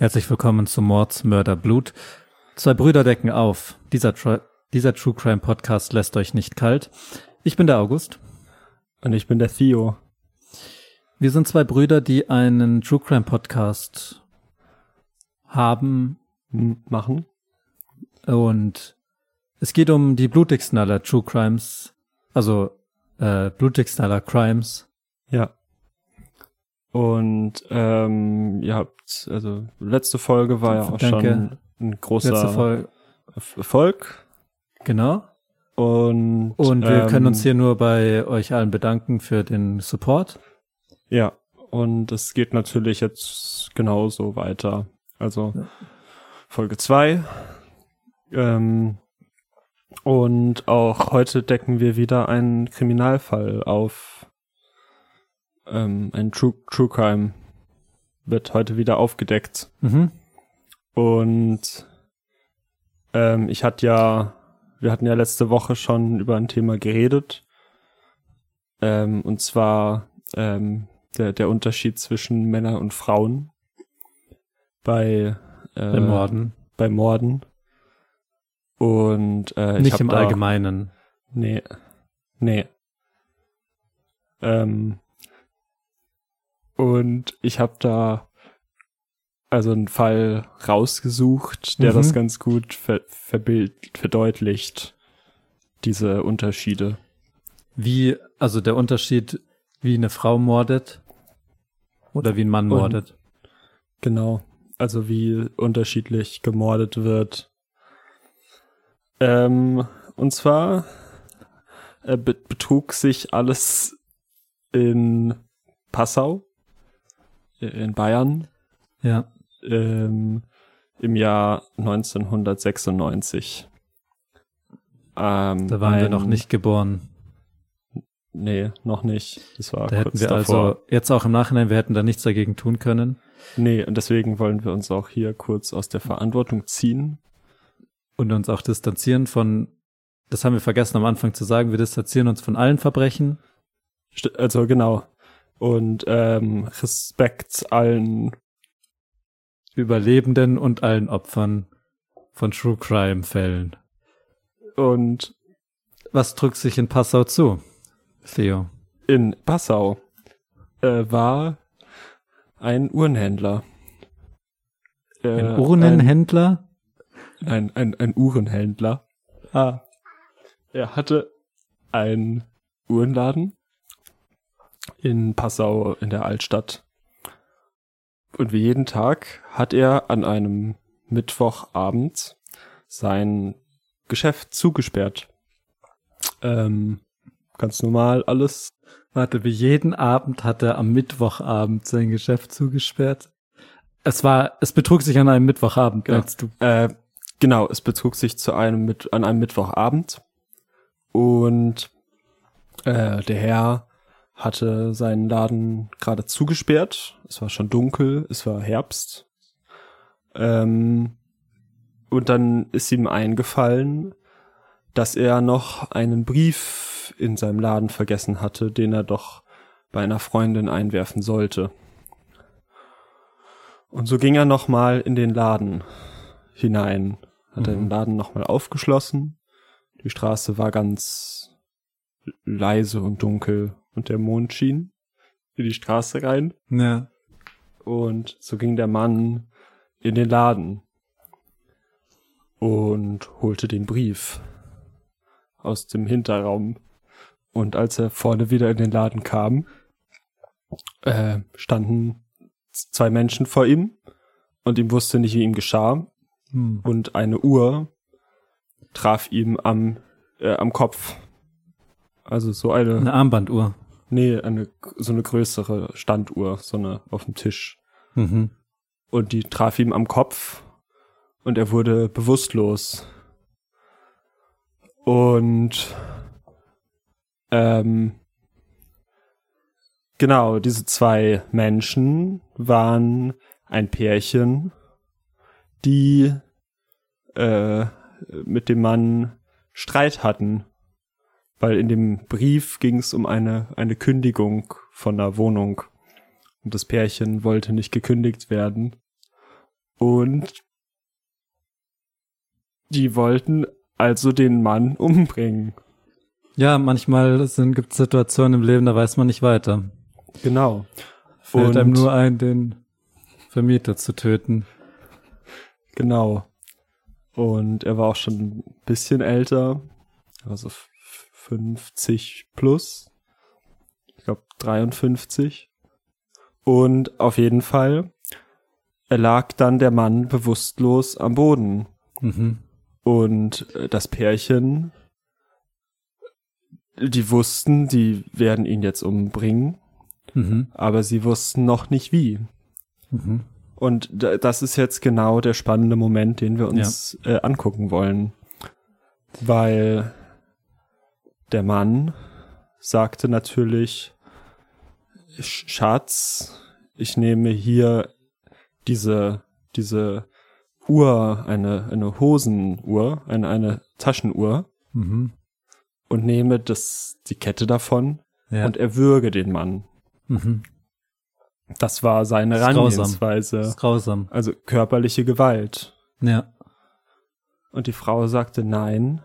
Herzlich willkommen zum Mords Mörder Blut. Zwei Brüder decken auf. Dieser, dieser True Crime Podcast lässt euch nicht kalt. Ich bin der August. Und ich bin der Theo. Wir sind zwei Brüder, die einen True Crime Podcast haben. Machen. Und es geht um die blutigsten aller True Crimes. Also äh, blutigsten aller Crimes. Ja. Und ähm, ihr habt, also letzte Folge war ja auch Danke. schon ein großer. Erfolg. Genau. Und, Und wir ähm, können uns hier nur bei euch allen bedanken für den Support. Ja, und es geht natürlich jetzt genauso weiter. Also Ja. Folge zwei Ähm, und auch heute decken wir wieder einen Kriminalfall auf. Ähm, ein True, True Crime wird heute wieder aufgedeckt. Mhm. Und ähm, ich hatte ja, wir hatten ja letzte Woche schon über ein Thema geredet. Ähm, und zwar ähm, der, der Unterschied zwischen Männern und Frauen bei, äh, Bei Morden. bei Morden. Und äh, ich Nicht im da, Allgemeinen. Nee. Nee. Ähm, und ich habe da also einen Fall rausgesucht, der Mhm. das ganz gut ver verbild verdeutlicht, diese Unterschiede. Wie, also der Unterschied, wie eine Frau mordet oder wie ein Mann Und- mordet. Genau. Also wie unterschiedlich gemordet wird. Ähm, und zwar äh, be betrug sich alles in Passau, in Bayern, Ja. ähm, im Jahr 1996. Ähm, Da waren wir ein- noch nicht geboren. Nee, noch nicht. Das war Da hätten wir davor. also jetzt auch im Nachhinein, wir hätten da nichts dagegen tun können. Nee, und deswegen wollen wir uns auch hier kurz aus der Verantwortung ziehen. und uns auch distanzieren von, das haben wir vergessen am Anfang zu sagen, wir distanzieren uns von allen Verbrechen. Also genau. Und ähm, Respekt allen. Überlebenden und allen Opfern von True Crime Fällen. Und Was drückt sich in Passau zu, Theo? in Passau äh, war ein Uhrenhändler. Äh, Ein Urnenhändler? Ein, ein, ein Uhrenhändler. Ah. Er hatte einen Uhrenladen in Passau in der Altstadt. Und wie jeden Tag hat er an einem Mittwochabend sein Geschäft zugesperrt. Ähm, ganz normal alles. Warte, wie jeden Abend hat er am Mittwochabend sein Geschäft zugesperrt. Es war, es betrug sich an einem Mittwochabend, Genau. du? Äh, genau, es betrug sich zu einem mit an einem Mittwochabend und äh, der Herr hatte seinen Laden gerade zugesperrt. Es war schon dunkel, es war Herbst. Ähm, und dann ist ihm eingefallen, dass er noch einen Brief in seinem Laden vergessen hatte, den er doch bei einer Freundin einwerfen sollte. Und so ging er nochmal in den Laden hinein, hat er Mhm. den Laden nochmal aufgeschlossen. Die Straße war ganz leise und dunkel und der Mond schien in die Straße rein. Ja. Und so ging der Mann in den Laden und holte den Brief aus dem Hinterraum. Und als er vorne wieder in den Laden kam, äh, standen zwei Menschen vor ihm und ihm wusste nicht, wie ihm geschah. Hm. Und eine Uhr traf ihm am, äh, am Kopf. Also so eine, Eine Armbanduhr. nee, eine, so eine größere Standuhr, so eine auf dem Tisch Mhm. und die traf ihm am Kopf und er wurde bewusstlos. Und ähm, genau, diese zwei Menschen waren ein Pärchen, die äh, mit dem Mann Streit hatten weil in dem Brief ging es um eine, eine Kündigung von der Wohnung. Und das Pärchen wollte nicht gekündigt werden. Und die wollten also den Mann umbringen. Ja, manchmal gibt es Situationen im Leben, da weiß man nicht weiter. Genau. Fällt Und- einem nur ein, den Vermieter zu töten. Genau. Und er war auch schon ein bisschen älter. Er war so f- 50 plus. Ich glaube 53. Und auf jeden Fall lag dann der Mann bewusstlos am Boden. Mhm. Und äh, das Pärchen, die wussten, die werden ihn jetzt umbringen, Mhm. aber sie wussten noch nicht wie. Mhm. Und da- das ist jetzt genau der spannende Moment, den wir uns äh, angucken wollen. Weil der Mann sagte natürlich, "Sch- Schatz, ich nehme hier diese, diese Uhr, eine, eine Hosenuhr, eine, eine Taschenuhr Mhm. und nehme das, die Kette davon Ja. und erwürge den Mann. mhm. Das war seine Das grausam. Herangehensweise. Ist grausam. Also körperliche Gewalt. Ja. Und die Frau sagte, nein,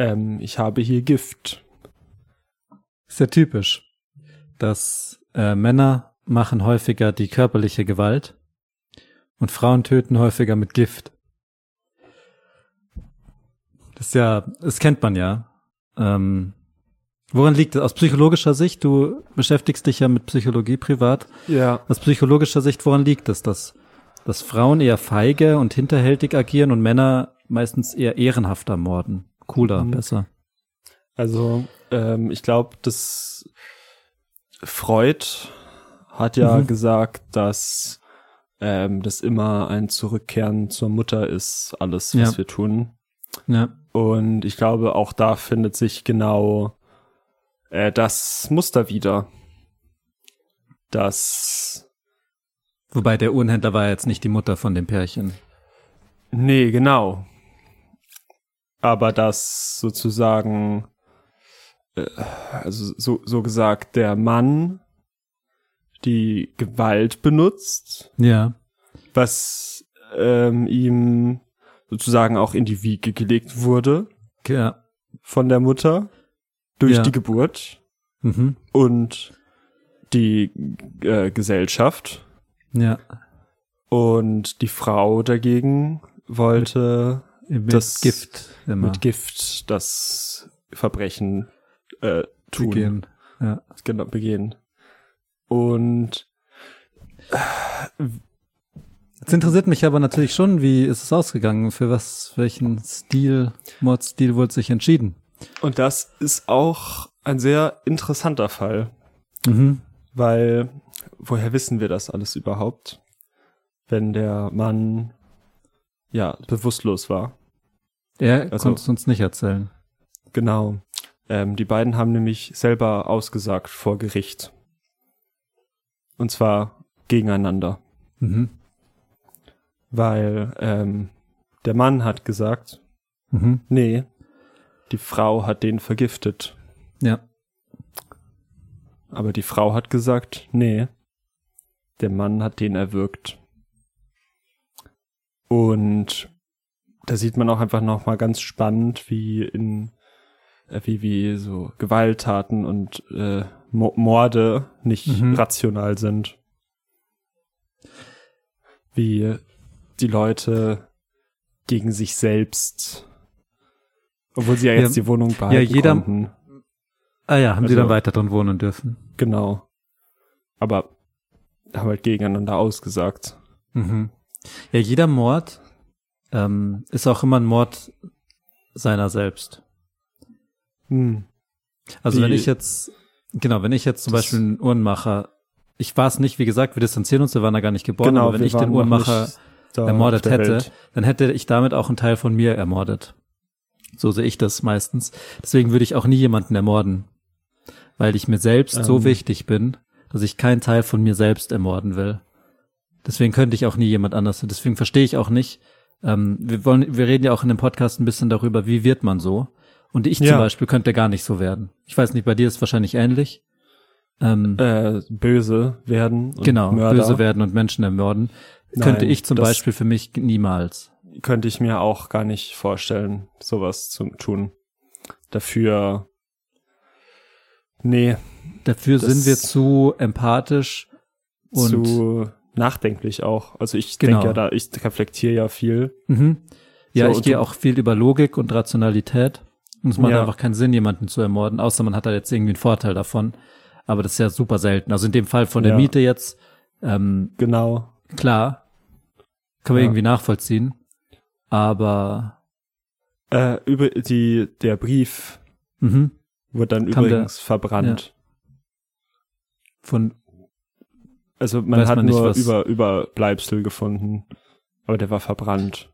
ähm, ich habe hier Gift. Ist ja typisch, dass äh, Männer machen häufiger die körperliche Gewalt und Frauen töten häufiger mit Gift. Das ist ja, das kennt man ja. Ähm, woran liegt es? Aus psychologischer Sicht, du beschäftigst dich ja mit Psychologie privat. Ja. Aus psychologischer Sicht, woran liegt es, dass, dass Frauen eher feige und hinterhältig agieren und Männer meistens eher ehrenhafter morden? Cooler, Mhm. besser. Also, ähm, ich glaube, dass Freud hat ja Mhm. gesagt, dass ähm, das immer ein Zurückkehren zur Mutter ist, alles, Ja. was wir tun. Ja. Und ich glaube, auch da findet sich genau äh, das Muster wieder. Das Wobei der Uhrenhändler war jetzt nicht die Mutter von dem Pärchen. Nee, genau. Aber dass sozusagen, äh, also so, so gesagt, der Mann die Gewalt benutzt, Ja. was ähm, ihm sozusagen auch in die Wiege gelegt wurde Ja. von der Mutter durch Ja. die Geburt Mhm. und die äh, Gesellschaft. Ja. Und die Frau dagegen wollte Mit Das- Gift immer mit Gift das Verbrechen äh, tun, begehen. Ja. genau begehen. Und Jetzt interessiert mich aber natürlich schon, wie ist es ausgegangen? Für was, welchen Stil, Mordstil wurde sich entschieden? und das ist auch ein sehr interessanter Fall, Mhm. weil woher wissen wir das alles überhaupt, wenn der Mann ja bewusstlos war? Er Also- konnte es uns nicht erzählen. Genau. Ähm, die beiden haben nämlich selber ausgesagt vor Gericht. Und zwar gegeneinander. Mhm. Weil ähm, der Mann hat gesagt, Mhm. nee, die Frau hat den vergiftet. Ja. Aber die Frau hat gesagt, nee, der Mann hat den erwürgt. Und da sieht man auch einfach noch mal ganz spannend, wie in äh, wie wie so Gewalttaten und äh, Mo Morde nicht Mhm. rational sind. Wie die Leute gegen sich selbst, obwohl sie ja jetzt Ja, die Wohnung behalten jeder- konnten. Ah ja, haben Also- dann weiter drin wohnen dürfen. Genau. Aber haben halt gegeneinander ausgesagt. Mhm. Ja, jeder Mord ähm, ist auch immer ein Mord seiner selbst. Hm. Also Wie- wenn ich jetzt, genau, wenn ich jetzt zum Das- Beispiel einen Uhrenmacher, ich war es nicht, wie gesagt, wir distanzieren uns, wir waren da gar nicht geboren, aber wenn ich den Uhrenmacher ermordet hätte, Welt. dann hätte ich damit auch einen Teil von mir ermordet. So sehe ich das meistens. Deswegen würde ich auch nie jemanden ermorden, weil ich mir selbst so Ähm. wichtig bin, dass ich keinen Teil von mir selbst ermorden will. Deswegen könnte ich auch nie jemand anders. Deswegen verstehe ich auch nicht. Ähm, wir wollen, wir reden ja auch in dem Podcast ein bisschen darüber, wie wird man so? Und ich Ja. zum Beispiel könnte gar nicht so werden. Ich weiß nicht, bei dir ist es wahrscheinlich ähnlich. Ähm, Äh, böse werden und genau, Mörder böse werden und Menschen ermorden. Nein, könnte ich zum Beispiel für mich niemals. könnte ich mir auch gar nicht vorstellen, sowas zu tun. Dafür, nee, Dafür sind wir zu empathisch und zu nachdenklich auch. Also ich Genau. denke ja da, ich reflektiere ja viel. Mhm. Ja, So, ich gehe auch viel über Logik und Rationalität. Und es macht Ja. einfach keinen Sinn, jemanden zu ermorden, außer man hat da jetzt irgendwie einen Vorteil davon. Aber das ist ja super selten. Also in dem Fall von der Ja. Miete jetzt, ähm, Genau. klar, kann man Ja. irgendwie nachvollziehen. Aber Äh, über die, der Brief mhm, wurde dann Kam der- übrigens verbrannt. von Also man Weiß hat man nicht, nur was- über Überbleibsel gefunden, aber der war verbrannt.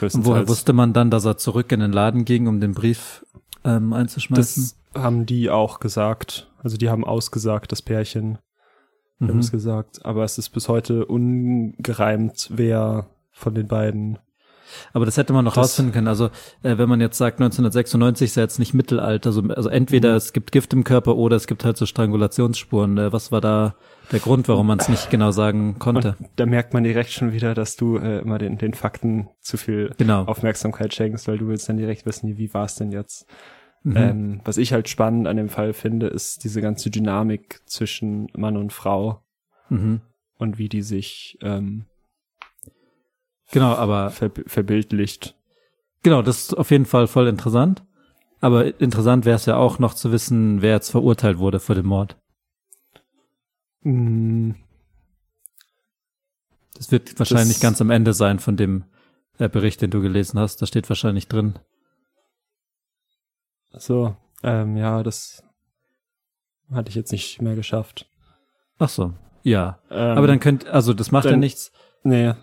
und woher wusste man dann, dass er zurück in den Laden ging, um den Brief ähm, einzuschmeißen? Das haben die auch gesagt. Also die haben ausgesagt, das Pärchen. Die haben mhm. es gesagt. Aber es ist bis heute ungereimt, wer von den beiden. Aber das hätte man noch Das- rausfinden können. Also äh, wenn man jetzt sagt 1996 ist ja jetzt nicht Mittelalter, so, also entweder Mhm. es gibt Gift im Körper oder es gibt halt so Strangulationsspuren. Äh, was war da der Grund, warum man es nicht genau sagen konnte? Und da merkt man direkt schon wieder, dass du äh, immer den, den Fakten zu viel genau. Aufmerksamkeit schenkst, weil du willst dann direkt wissen, wie war es denn jetzt. Mhm. Ähm, was ich halt spannend an dem Fall finde, ist diese ganze Dynamik zwischen Mann und Frau mhm. und wie die sich ähm, Genau, aber ver verbildlicht. genau, das ist auf jeden Fall voll interessant. Aber interessant wäre es ja auch noch zu wissen, wer jetzt verurteilt wurde für den Mord. Mm, Das wird wahrscheinlich Das- ganz am Ende sein von dem äh, Bericht, den du gelesen hast. Da steht wahrscheinlich drin. so, ähm, ja, das hatte ich jetzt nicht mehr geschafft. Ach so, ja. Ähm, Aber dann könnt, also das macht ja dann- nichts. nee,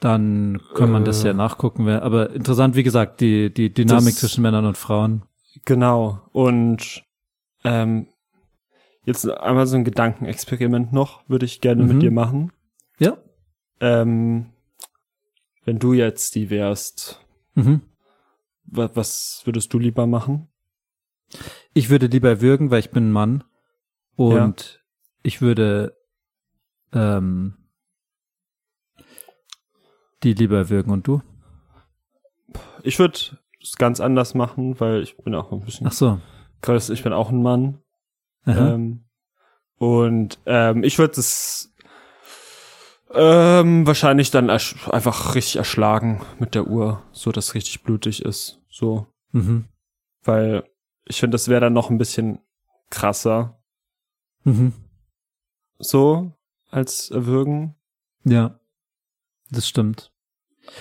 Dann kann man das Äh. ja nachgucken. wer- Aber interessant, wie gesagt, die, die Dynamik Das- zwischen Männern und Frauen. genau. Und ähm, jetzt einmal so ein Gedankenexperiment noch, würde ich gerne Mhm. mit dir machen. Ja. Ähm, wenn du jetzt die wärst, Mhm. wa was würdest du lieber machen? Ich würde lieber würgen, weil ich bin ein Mann. Und ich würde ähm, die lieber würgen. Und du? Ich würde es ganz anders machen, weil ich bin auch ein bisschen Ach so. größer. Ich bin auch ein Mann. Ähm, und ähm, ich würde es ähm, wahrscheinlich dann einfach richtig erschlagen mit der Uhr, so dass richtig blutig ist. So, mhm. weil ich finde, das wäre dann noch ein bisschen krasser, Mhm. so als Erwürgen. Ja. Das stimmt.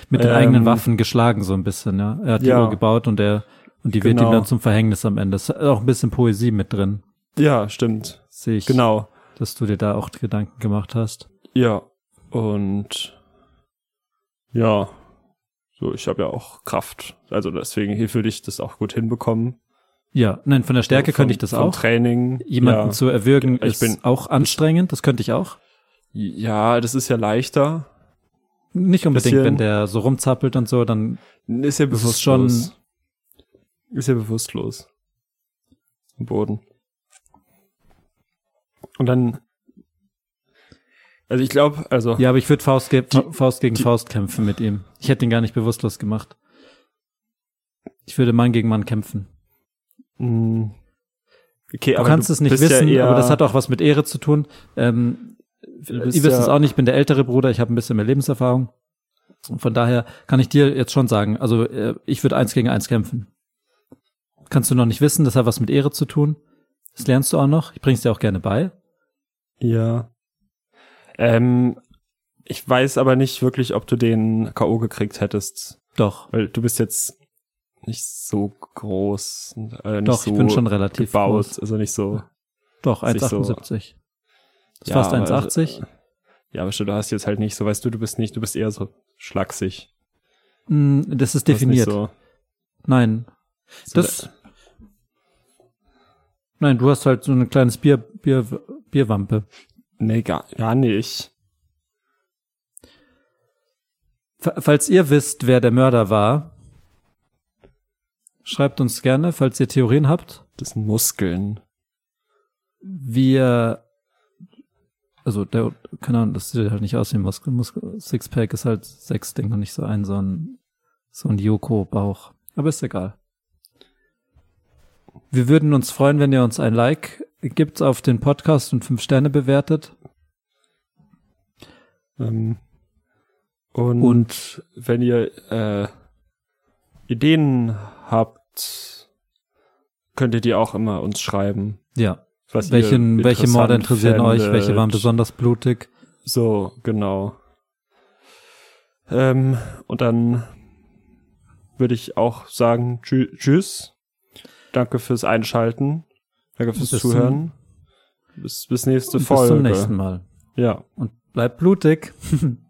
Mit den Ähm, eigenen Waffen geschlagen so ein bisschen, ja. Er hat die ja. Uhr gebaut und er und die wird Genau. ihm dann zum Verhängnis am Ende. Ist auch ein bisschen Poesie mit drin. Ja, stimmt. Sehe ich, Genau. dass du dir da auch Gedanken gemacht hast. Ja. Und ja, so ich habe ja auch Kraft. Also deswegen hier würde ich das auch gut hinbekommen. Ja, nein, von der Stärke Vom- könnte ich das auch. Training. Jemanden ja. zu erwürgen Ich ist bin- auch anstrengend, das könnte ich auch. Ja, das ist ja leichter. Nicht unbedingt, wenn der so rumzappelt und so, dann Ist ja Das ist bewusstlos. Ist ja bewusstlos. Am Boden. Und dann. Also ich glaube, also. Ja, aber ich würde Faust, ge Die- Faust gegen die- Faust kämpfen mit ihm. Ich hätte ihn gar nicht bewusstlos gemacht. Ich würde Mann gegen Mann kämpfen. mh, Okay, Du aber kannst du es nicht wissen, ja aber das hat auch was mit Ehre zu tun. Ähm, ihr bist wisst ja- es auch nicht, ich bin der ältere Bruder, ich habe ein bisschen mehr Lebenserfahrung. Und von daher kann ich dir jetzt schon sagen, also äh, ich würde eins gegen eins kämpfen. Kannst du noch nicht wissen, das hat was mit Ehre zu tun. Das lernst du auch noch. Ich bring's dir auch gerne bei. Ja. Ähm, ich weiß aber nicht wirklich, ob du den K.O. gekriegt hättest. Doch, Weil du bist jetzt nicht so groß. Äh, nicht doch, so ich bin schon relativ gebaut. groß. Also nicht so. Doch, Sich so- 1,78. Das ist Ja, fast aber- 1,80. Ja, aber du hast jetzt halt nicht so, weißt du, du bist nicht, du bist eher so schlaksig. Mm, Das ist definiert. So, Nein. so Das, nein, du hast halt so ein kleines Bier, Bier, Bierwampe. Nee, gar, gar nicht. Fa- Falls ihr wisst, wer der Mörder war, Schreibt uns gerne, falls ihr Theorien habt. Das sind Muskeln. Wir, also der, keine Ahnung, das sieht halt nicht aus wie Muskel. Muskel Sixpack ist halt sechs Ding und nicht so ein, so ein, so ein Yoko-Bauch. Aber ist egal. Wir würden uns freuen, wenn ihr uns ein Like gibt auf den Podcast und fünf Sterne bewertet. Ähm, und, Und wenn ihr äh, Ideen habt, könnt ihr die auch immer uns schreiben. ja, Was welchen, welche Morde interessieren euch? Welche waren fändet. besonders blutig? So, genau. Ähm, und dann würde ich auch sagen, tschü tschüss. Danke fürs Einschalten. Danke fürs Bis zum- Zuhören. bis, bis nächste Folge. bis zum nächsten Mal. Ja. Und bleibt blutig.